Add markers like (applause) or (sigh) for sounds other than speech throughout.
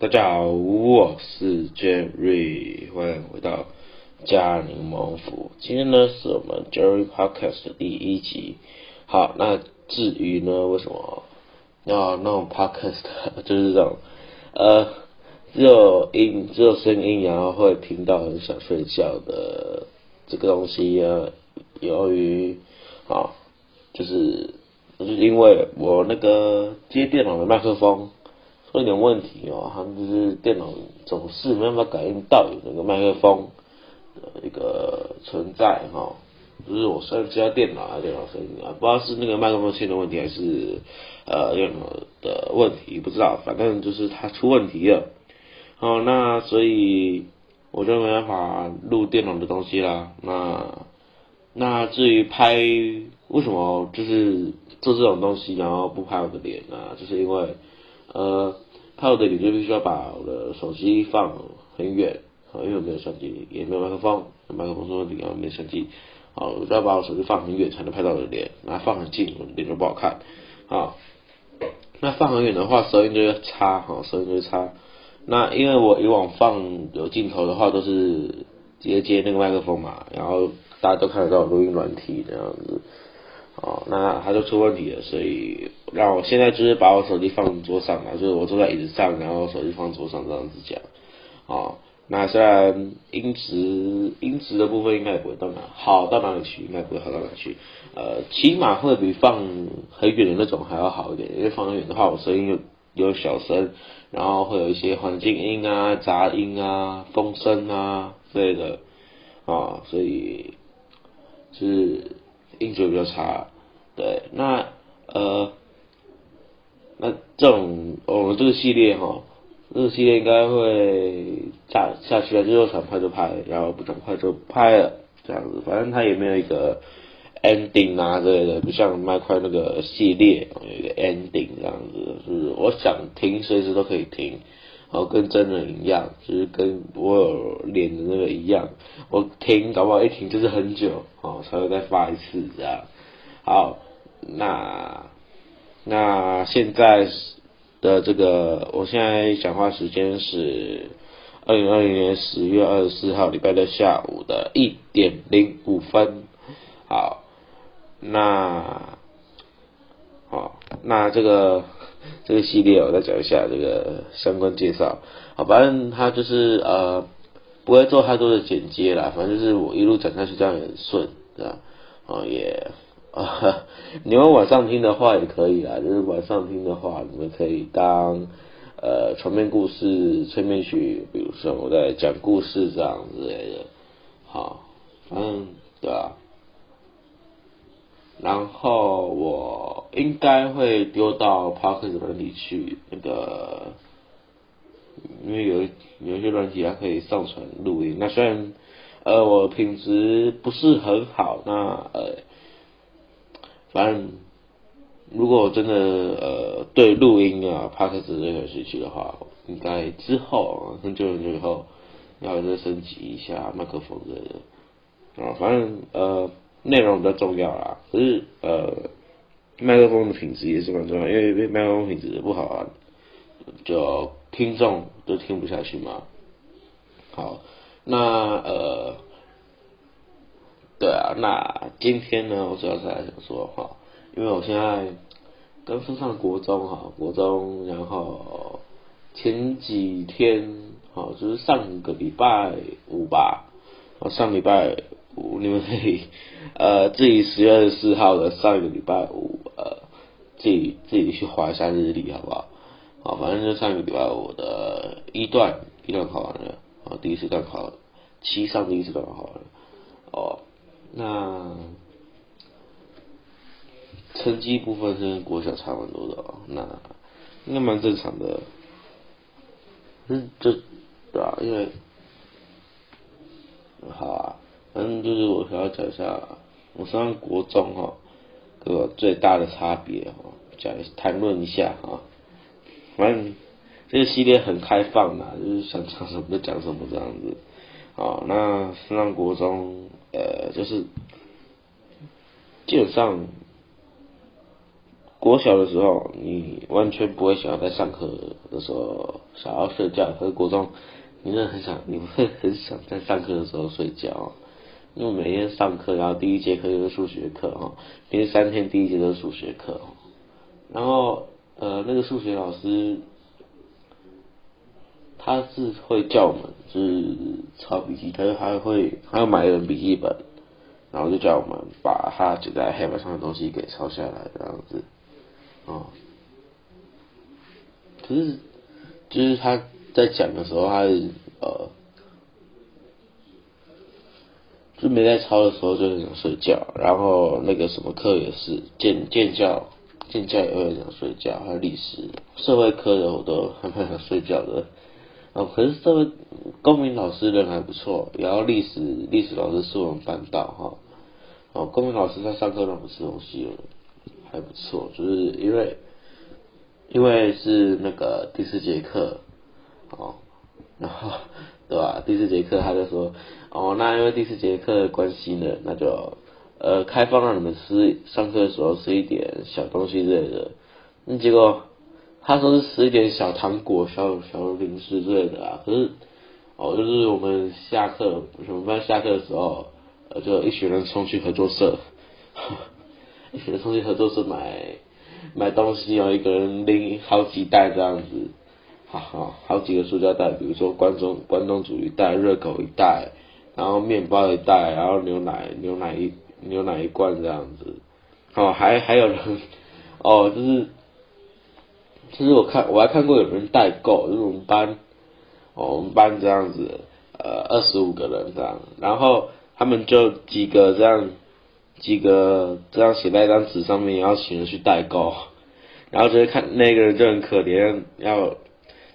大家好，我是 Jerry，欢迎回到嘉柠檬府。今天呢是我们 Jerry Podcast 的第一集。好，那至于呢，为什么要弄 Podcast，(laughs) 就是这种呃，只有音，只有声音，然后会听到很想睡觉的这个东西啊，由于啊，就是就是因为我那个接电脑的麦克风。出一点问题哦，他们就是电脑总是没办法感应到有那个麦克风的一个存在哈，就是我虽然接到电脑啊，电脑声音啊，不知道是那个麦克风线的问题还是呃电脑的问题，不知道，反正就是它出问题了。好，那所以我就没办法录电脑的东西啦。那那至于拍，为什么就是做这种东西，然后不拍我的脸呢？就是因为。呃，拍我的脸就必须要把我的手机放很远，啊，因为我没有相机，也没有麦克风，麦克风说你要，没相机，好，我要把我手机放很远才能拍到我的脸，那放很近，我的脸就不好看，啊，那放很远的话，声音就会差，哈，声音就会差。那因为我以往放有镜头的话，都是直接接那个麦克风嘛，然后大家都看得到录音软体这样子。哦，那它就出问题了，所以让我现在就是把我手机放桌上嘛，就是我坐在椅子上，然后手机放桌上这样子讲。哦，那虽然音质音质的部分应该也不会到哪好到哪里去，应该不会好到哪去。呃，起码会比放很远的那种还要好一点，因为放很远的话，我声音有有小声，然后会有一些环境音啊、杂音啊、风声啊之类的。啊，所以是。音质比较差，对，那呃，那这种我们这个系列哈，这个系列应该会下下去了，就是想拍就拍，然后不想拍就拍了，这样子，反正它也没有一个 ending 啊之类的，不像麦块那个系列有一个 ending 这样子，就是我想听随时都可以听。然后跟真人一样，就是跟我有脸的那个一样，我停，搞不好一停就是很久，哦，才会再发一次这样。好，那那现在的这个，我现在讲话时间是二零二零年十月二十四号礼拜六下午的一点零五分。好，那好，那这个。这个系列我再讲一下这个相关介绍，好，反正他就是呃不会做太多的剪接啦，反正就是我一路讲下去这样很顺，对吧？哦也啊，(laughs) 你们晚上听的话也可以啦，就是晚上听的话，你们可以当呃床边故事催眠曲，比如说我在讲故事这样之类的，好，反正对吧？然后我应该会丢到 Parker 软体去，那个，因为有有些软体它可以上传录音。那虽然呃我品质不是很好，那呃，反正如果我真的呃对录音啊 Parker 任何兴趣的话，应该之后很久很久以后要再升级一下麦克风的啊，反正呃。内容比较重要啦，可是呃，麦克风的品质也是蛮重要，因为麦克风品质不好啊，就听众都听不下去嘛。好，那呃，对啊，那今天呢，我主要是来想说哈，因为我现在刚升上国中哈，国中，然后前几天好，就是上个礼拜五吧，上礼拜。你们可以呃自己十月二十四号的上一个礼拜五呃自己自己去划一下日历好不好？好，反正就上一个礼拜五的一段一段考完了，啊，第一次段考七上第一次段考完了，哦，那成绩部分是跟国小差蛮多的哦，那应该蛮正常的，嗯，这对啊，因为好啊。反正就是我想要讲一下，我上国中哈，个最大的差别哈，讲谈论一下哈。反正这个系列很开放的，就是想讲什么就讲什么这样子。哦，那上国中呃，就是基本上国小的时候，你完全不会想要在上课的时候想要睡觉，可是国中，你真的很想，你会很想在上课的时候睡觉，因为每天上课，然后第一节课就是数学课哈，连续三天第一节都是数学课，然后呃那个数学老师，他是会叫我们就是抄笔记，他是还会还要买一本笔记本，然后就叫我们把他写在黑板上的东西给抄下来这样子。哦，可是就是他在讲的时候，他呃，就没在抄的时候就很想睡觉，然后那个什么课也是建建教建教也会想睡觉，还有历史社会科的我都还蛮想睡觉的。哦，可是社会公民老师人还不错，然后历史历史老师是我们班导哈。哦，公民老师他上课让我们吃东西。还不错，就是因为，因为是那个第四节课，哦，然后对吧？第四节课他就说，哦，那因为第四节课的关系呢，那就呃开放让你们吃上课的时候吃一点小东西之类的。那结果他说是吃一点小糖果、小小零食之类的啊。可是哦，就是我们下课，我们班下课的时候，呃，就一群人冲去合作社。(laughs) 一群人冲去合作社买买东西哦，一个人拎好几袋这样子，好好好几个塑胶袋，比如说关东关东煮一袋，热狗一袋，然后面包一袋，然后牛奶牛奶一牛奶一罐这样子，哦，还还有人 (laughs) 哦，就是其实我看我还看过有人代购，就是我们班哦我们班这样子，呃二十五个人这样，然后他们就几个这样。几个这样写在一张纸上面，然后请人去代购，然后就会看那个人就很可怜，要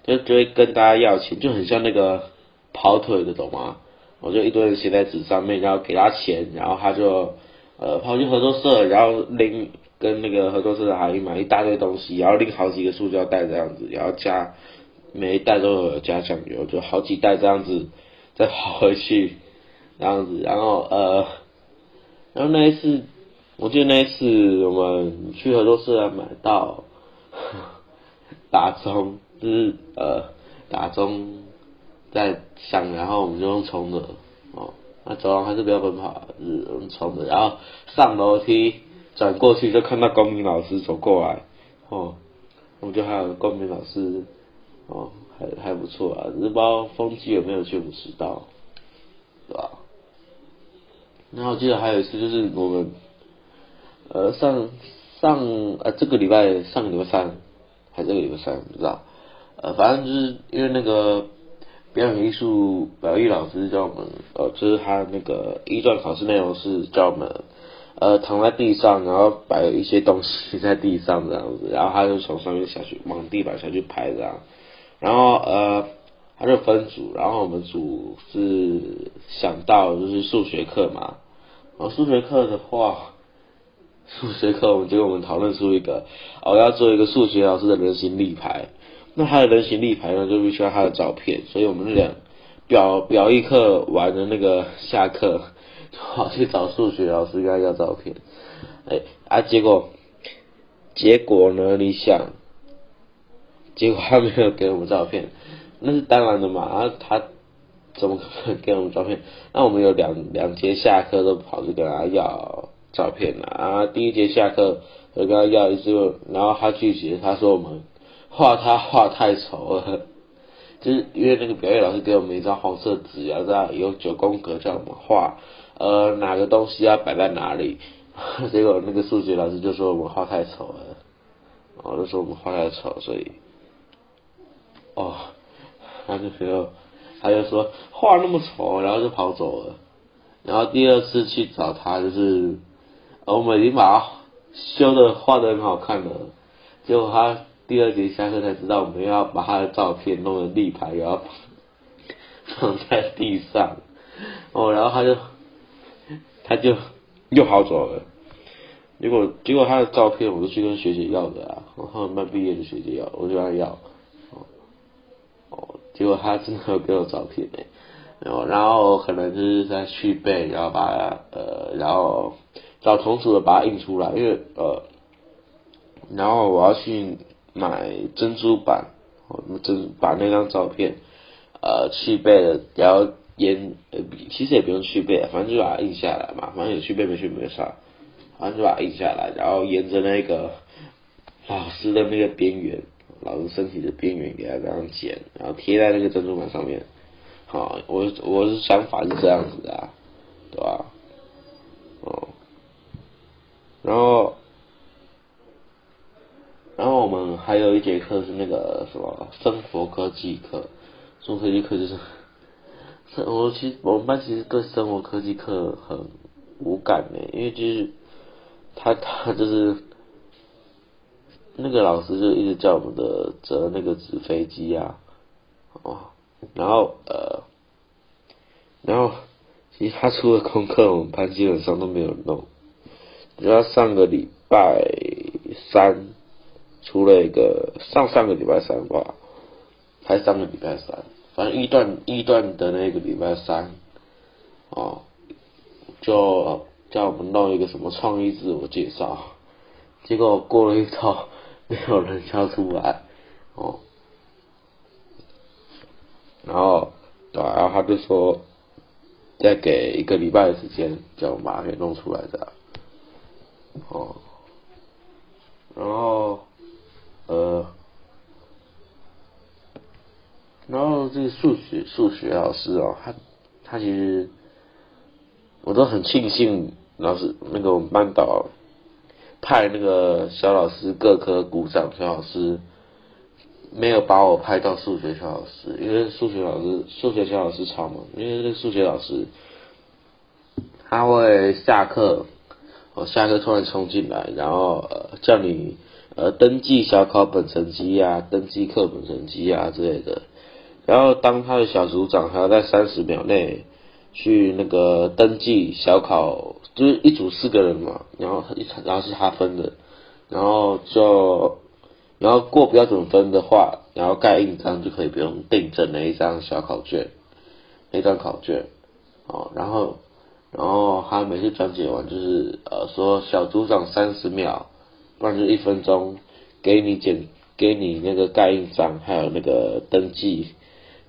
就就会跟大家要钱，就很像那个跑腿的，懂吗？我就一堆人写在纸上面，然后给他钱，然后他就呃跑去合作社，然后拎跟那个合作社的阿姨买一大堆东西，然后拎好几个塑胶袋这样子，然后加每一袋都有加酱油，就好几袋这样子再跑回去，这样子，然后呃。然后那一次，我记得那一次我们去合作社买到 (laughs) 打中，就是呃打钟在响，然后我们就用冲的哦，那走廊还是不要奔跑，是用冲的。然后上楼梯转过去就看到公民老师走过来，哦，我们就还有公民老师，哦还还不错啊，只是不知道风纪有没有去五十道，对吧？然后我记得还有一次，就是我们，呃，上上呃这个礼拜上个礼拜三，还是这个礼拜三不知道，反正就是因为那个表演艺术表艺老师教我们，呃，就是他那个一段考试内容是教我们，呃，躺在地上，然后摆一些东西 (laughs) 在地上这样子，然后他就从上面下去，往地板下去拍这样，然后呃。他就分组，然后我们组是想到就是数学课嘛，然后，数学课的话，数学课我们结果我们讨论出一个，哦，要做一个数学老师的人形立牌，那他的人形立牌呢就必须要他的照片，所以我们俩表表一课完的那个下课，跑 (laughs) 去找数学老师跟他要照片，哎啊结果结果呢你想，结果他没有给我们照片。那是当然的嘛，啊他怎么可能给我们照片？那我们有两两节下课都跑去跟他要照片了啊！第一节下课我跟他要一次，然后他拒绝，他说我们画他画太丑了，(laughs) 就是因为那个表演老师给我们一张黄色纸，然后有九宫格叫我们画，呃，哪个东西要摆在哪里？(laughs) 结果那个数学老师就说我们画太丑了，我，就说我们画太丑，所以，哦。他就说，他就说画那么丑，然后就跑走了。然后第二次去找他，就是我们已经把他修的画的很好看了。结果他第二节下课才知道，我们要把他的照片弄成立牌，然后 (laughs) 放在地上。哦，然后他就他就又跑走了。结果结果他的照片，我就去跟学姐要的啊，我他们班毕业的学姐要，我就跟他要。结果他真的给我照片诶，然后然后可能就是在续背，然后把呃然后找同组的把它印出来，因为呃然后我要去买珍珠板，哦，珍把那张照片，呃，去背了，然后沿，呃，其实也不用去背，反正就把它印下来嘛，反正有去背没去没差，反正就把它印下来，然后沿着那个老师的那个边缘，老师身体的边缘给它这样剪，然后贴在那个珍珠板上面。好，我我是想法是这样子的，啊，对吧？哦，然后。然后我们还有一节课是那个什么生活科技课，生活科技课就是，我其实我们班其实对生活科技课很无感呢，因为就是他他就是那个老师就一直叫我们的折那个纸飞机啊，哦，然后呃，然后其实他出的功课我们班基本上都没有弄，就要上个礼拜三。出了一个上上个礼拜三吧，还上个礼拜三，反正一段一段的那个礼拜三，哦，就叫我们弄一个什么创意自我介绍，结果过了一套，没有人交出来，哦，然后对，然后他就说再给一个礼拜的时间，叫我把它给弄出来的，哦，然后。呃，然后这个数学数学老师哦，他他其实我都很庆幸老师那个我们班导派那个小老师各科鼓掌小老师没有把我派到数学小老师，因为数学老师数学小老师超忙，因为那个数学老师他会下课，我下课突然冲进来，然后呃叫你。呃，登记小考本成绩啊，登记课本成绩啊之类的。然后当他的小组长还要在三十秒内去那个登记小考，就是一组四个人嘛，然后一然后是他分的，然后就然后过标准分的话，然后盖印章就可以不用订正那一张小考卷，那张考卷，哦，然后然后他每次讲解完就是呃说小组长三十秒。那就一分钟，给你检，给你那个盖印章，还有那个登记，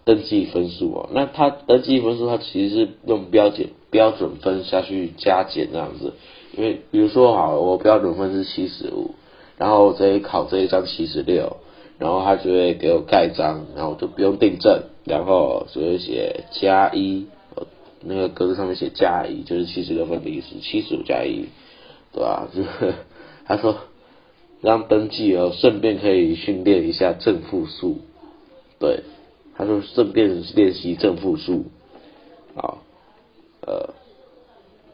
登记分数哦。那他登记分数，他其实是用标准标准分下去加减这样子。因为比如说好，我标准分是七十五，然后我这一考这一张七十六，然后他就会给我盖章，然后就不用订正，然后就会写加一，那个格子上面写加一，就是七十六分的意思，七十五加一，对吧？就 (laughs) 是他说。让登记哦，顺便可以训练一下正负数。对，他说顺便练习正负数。好，呃，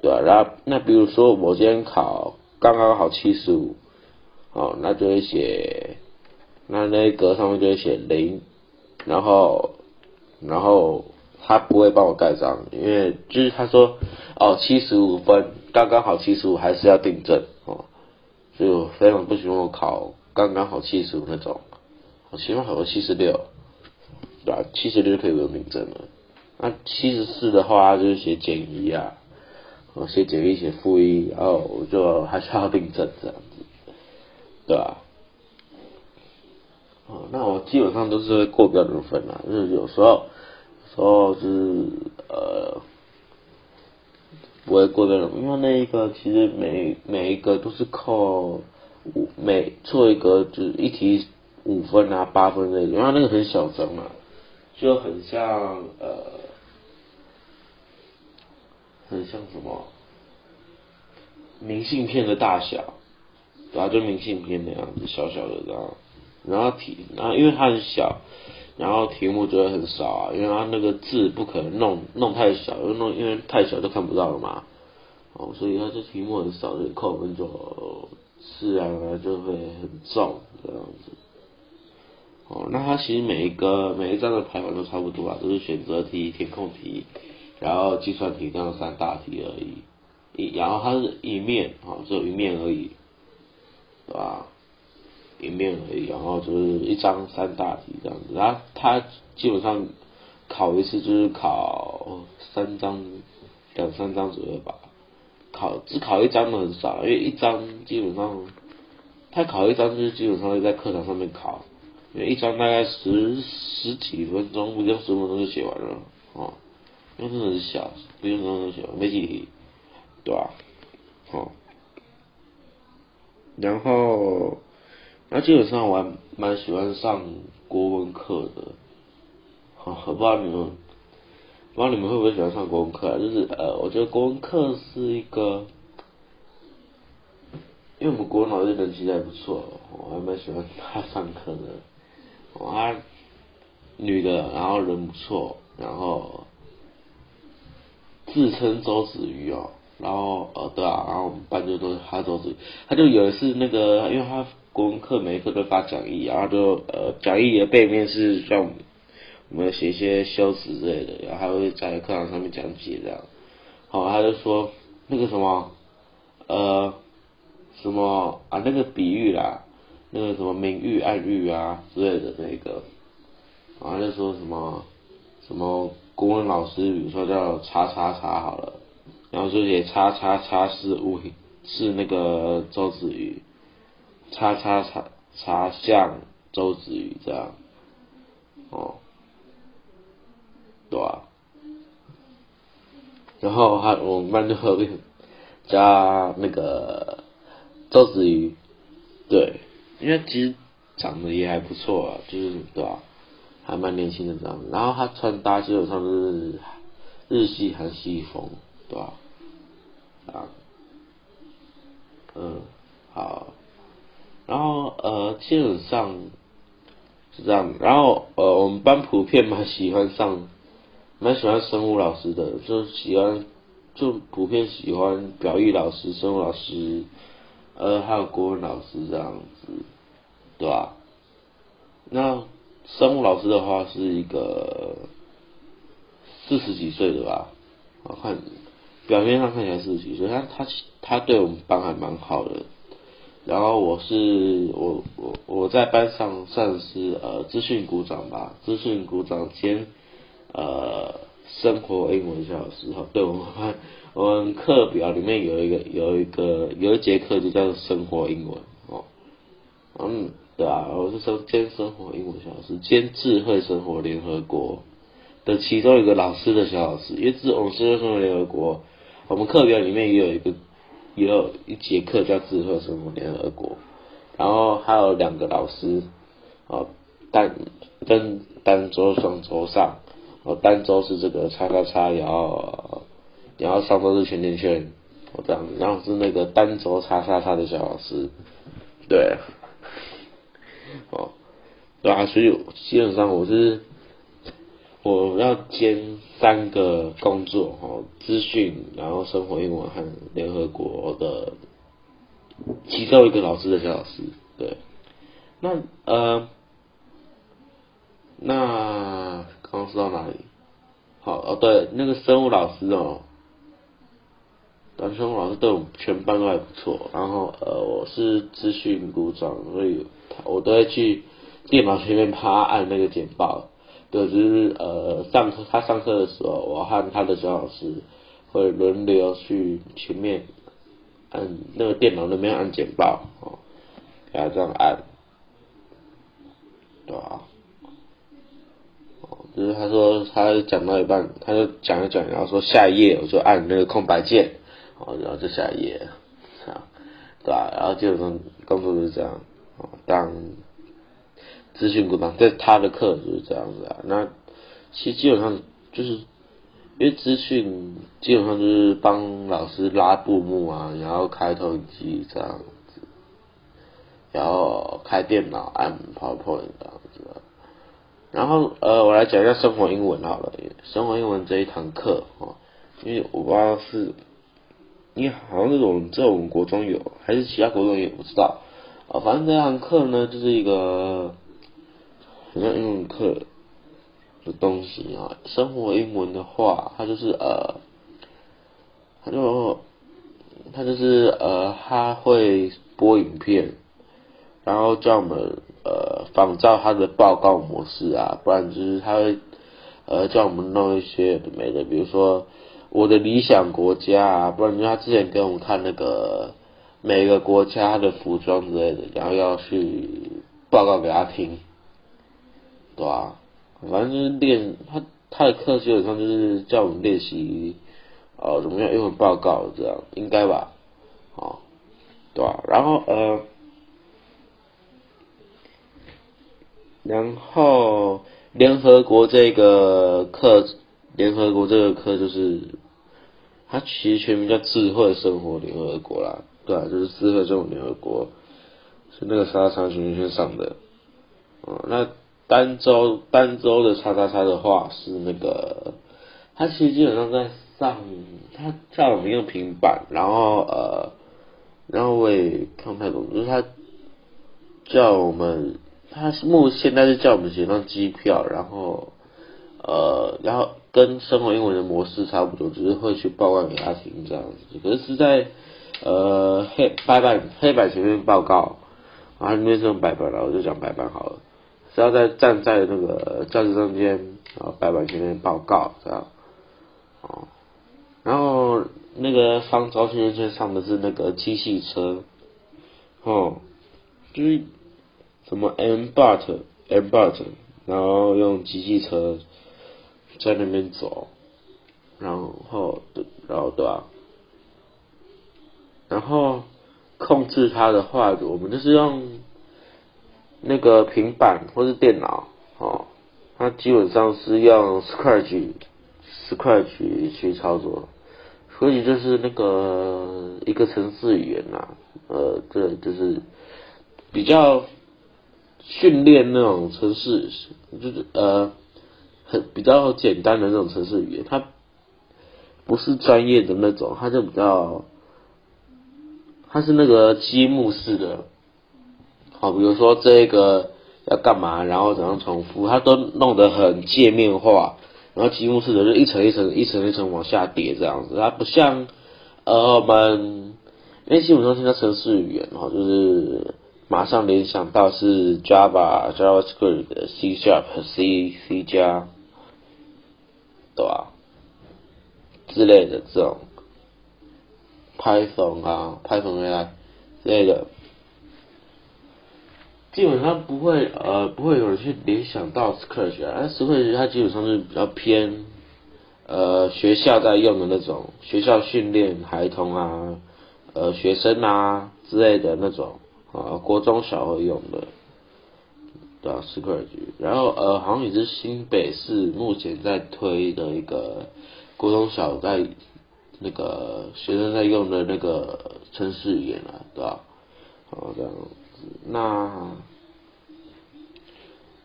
对啊，然后那比如说我今天考刚刚好七十五，哦，那就会写，那那一格上面就会写零，然后，然后他不会帮我盖章，因为就是他说哦七十五分刚刚好七十五还是要订正所以我非常不喜欢我考刚刚好七十五那种，我起码考个七十六，对吧？七十六就可以不用订正了。那七十四的话就是写减一啊，我写减一写负一，然后我就还是要订正这样子，对吧？哦，那我基本上都是会过标准分啊，就是有时候，时候是呃。不会过的人，因为那一个其实每每一个都是扣五，每错一个就是一题五分啊八分那种，因为那个很小张嘛，就很像呃，很像什么明信片的大小，然后就明信片那样子小小的这样，然后题，然后因为它很小。然后题目就会很少啊，因为它那个字不可能弄弄太小，因为弄因为太小就看不到了嘛，哦，所以它这题目很少，所以扣分就自然而然就会很重这样子。哦，那它其实每一个每一张的排版都差不多啊，都是选择题、填空题，然后计算题这样三大题而已，一然后它是一面啊，只有一面而已，对吧？一面而已，然后就是一张三大题这样子，然后他基本上考一次就是考三张两三张左右吧，考只考一张的很少，因为一张基本上他考一张就是基本上会在课堂上面考，因为一张大概十十几分钟，不用十分钟就写完了，哦，因为真的是小，不用十分钟写完，没几题，对吧？哦，然后，那基本上我还蛮喜欢上国文课的，好，我不知道你们，不知道你们会不会喜欢上国文课啊？就是呃，我觉得国文课是一个。因为我们国文老师人气还不错，我还蛮喜欢他上课的。我他女的，然后人不错，然后自称周子瑜哦，然后呃对啊，然后我们班就都是他周子瑜，他就有一次那个，因为他国文课每一课都发讲义，然后就呃讲义的背面是让我们写一些修辞之类的，然后还会在课堂上面讲解这样。好，他就说那个什么呃。什么啊？那个比喻啦，那个什么明喻、暗喻啊之类的那个，然后就说什么什么国文老师，比如说叫叉叉叉好了，然后就写叉叉叉是物是那个周子瑜，叉叉叉叉像周子瑜这样，哦，对啊，然后还我们班就加那个。周子瑜，对，因为其实长得也还不错啊，就是对吧？还蛮年轻的这样，然后他穿搭基本上都是日系韩系风，对吧？啊，嗯，好，然后呃，基本上是这样，然后呃，我们班普遍蛮喜欢上，蛮喜欢生物老师的，就喜欢就普遍喜欢表意老师、生物老师。呃，还有国文老师这样子，对吧？那生物老师的话是一个四十几岁的吧？我看表面上看起来四十几岁，他他他对我们班还蛮好的。然后我是我我我在班上算是呃资讯股长吧，资讯股长兼呃生活英文小老师哈，对我们班。我们课表里面有一个有一个有一节课就叫生活英文哦，嗯，对啊，我是说兼生活英文小老师，兼智慧生活联合国的其中一个老师的小老师，因为智我们智慧生活联合国，我们课表里面也有一个有一节课叫智慧生活联合国，然后还有两个老师，哦，单跟单桌双桌上，哦，单桌是这个叉叉叉然后。然后上周是圈圈圈，我这样子，然后是那个单轴叉叉叉的小老师，对，哦，对啊，所以基本上我是我要兼三个工作，哦，资讯，然后生活英文和联合国的其中一个老师的小老师，对，那呃，那刚刚说到哪里？好哦，对，那个生物老师哦。生物老师对我们全班都还不错，然后呃，我是资讯股长，所以我都会去电脑前面趴按那个简报。对，就是呃上课他上课的时候，我和他的小老师会轮流去前面按那个电脑那边按简报，哦，给他这样按，对吧？哦，就是他说他讲到一半，他就讲一讲，然后说下一页，我就按那个空白键。哦，然后就下一页，啊，对吧？然后基本上工作就是这样，哦，当资讯股长，在他的课就是这样子啊。那其实基本上就是因为资讯基本上就是帮老师拉布幕啊，然后开投影机这样子，然后开电脑按 PowerPoint 这样子。然后呃，我来讲一下生活英文好了，生活英文这一堂课哦，因为我不知道是。因为好像这种在我们国中有，还是其他国中也不知道啊。反正这堂课呢，就是一个好像英文课的东西啊。生活英文的话，它就是呃，它就它就是呃，它会播影片，然后叫我们呃仿照它的报告模式啊，不然就是它会呃叫我们弄一些没的，比如说。我的理想国家，啊，不然就他之前给我们看那个每个国家的服装之类的，然后要去报告给他听，对吧？反正就是练他他的课基本上就是叫我们练习，呃，怎么样英文报告这样，应该吧？哦，对吧？然后呃，然后联合国这个课，联合国这个课就是，它其实全名叫智慧生活联合国啦。对啊，就是智慧生活联合国，是那个沙沙圈圈上的。嗯，那单周单周的叉叉叉的话是那个，他其实基本上在上，他叫我们用平板，然后呃，然后我也看不太懂，就是他叫我们，他目现在是叫我们写张机票，然后呃，然后跟生活英文的模式差不多，只是会去报告给他听这样子，可是是在。呃，黑白板黑板前面报告，然后那边是用白板了，我就讲白板好了。是要在站在那个教室中间，然后白板前面报告这样。哦，然后那个方招圈圈上的是那个机器车，哦，就是什么 M but M but，然后用机器车在那边走，然后然后对吧？然后控制它的话，我们就是用那个平板或是电脑哦，它基本上是用 Scratch Scratch 去操作，所以就是那个一个程式语言呐，呃，对就是比较训练那种程式，就是呃很比较简单的那种程式语言，它不是专业的那种，它就比较。它是那个积木式的，好，比如说这个要干嘛，然后怎样重复，它都弄得很界面化，然后积木式的就一层一层一层一层往下叠这样子，它不像呃我们，因为基本上现在程式语言哈，就是马上联想到是 Java、JavaScript、C Sharp、C、C 加，对吧？之类的这种。Python 啊，Python AI 之类的，基本上不会呃不会有人去联想到 Scratch 啊，Scratch 它基本上是比较偏呃学校在用的那种学校训练孩童啊呃学生啊之类的那种啊国中小会用的，对啊 Scratch，然后呃好像也是新北市目前在推的一个国中小在。那个学生在用的那个程式语言啊，对吧？好这样，那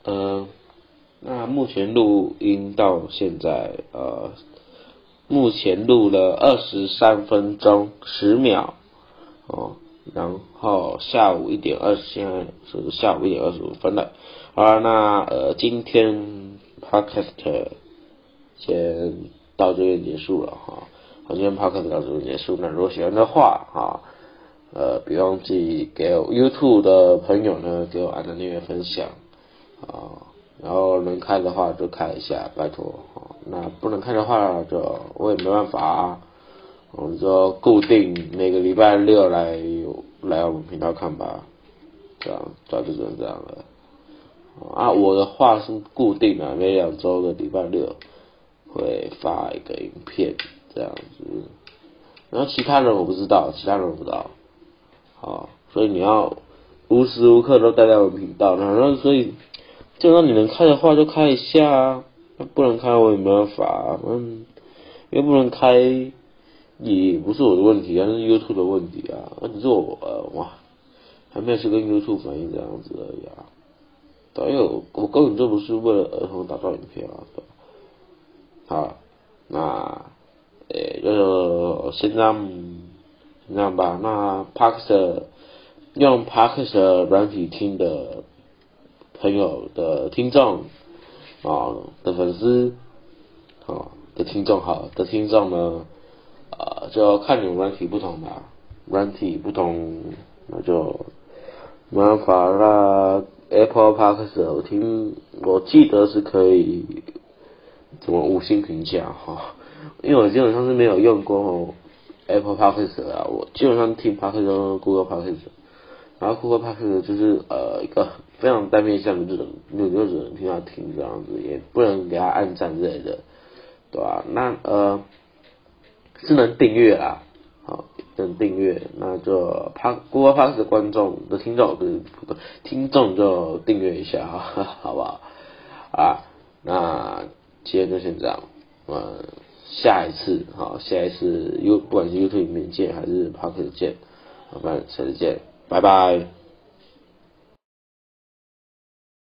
呃，那目前录音到现在呃，目前录了二十三分钟十秒哦，然后下午一点二十，现在是下午一点二十五分了。好，那呃，今天 podcast 先到这边结束了哈。好，今天 podcast 到这边结束。那如果喜欢的话，哈，呃，别忘记给 YouTube 的朋友呢，给我按个订阅分享，啊，然后能看的话就看一下，拜托。那不能看的话，就我也没办法，我们就固定每个礼拜六来来我们频道看吧，这样，这样就只能这样了。啊，我的话是固定的，每两周的礼拜六会发一个影片。这样子，然后其他人我不知道，其他人我不知道，好，所以你要无时无刻都待在我频道，然后所以，就让你能开的话就开一下啊，那不能开我也没办法，嗯，又不能开也不是我的问题啊，那是 YouTube 的问题啊，那只是我呃哇，还没有去跟 YouTube 反映这样子而已啊，导演我根本就不是为了儿童打造影片啊，好，那。呃，就先这样，先这样吧。那 Parks 用 Parks 软体听的朋友的听众啊的粉丝啊的听众好，的听众呢，呃，就要看你们软体不同吧，软体不同，那就没办法啦。Apple Parks 我听，我记得是可以怎么五星评价哈。因为我基本上是没有用过 Apple Podcast 啊，我基本上听 Podcast 都 Google Podcast，然后 Google Podcast 就是呃一个非常单面向的，就你就只能听他听这样子，也不能给他按赞之类的，对吧？那呃是能订阅啦，好能订阅，那就 P Google Podcast 的观众的听众不是听众就订阅一下哈，(laughs) 好不好？啊，那今天就先这样，嗯。下一次，好，下一次 U 不管是 YouTube 里面见还是 Pocket 见，好，那下次见，拜拜。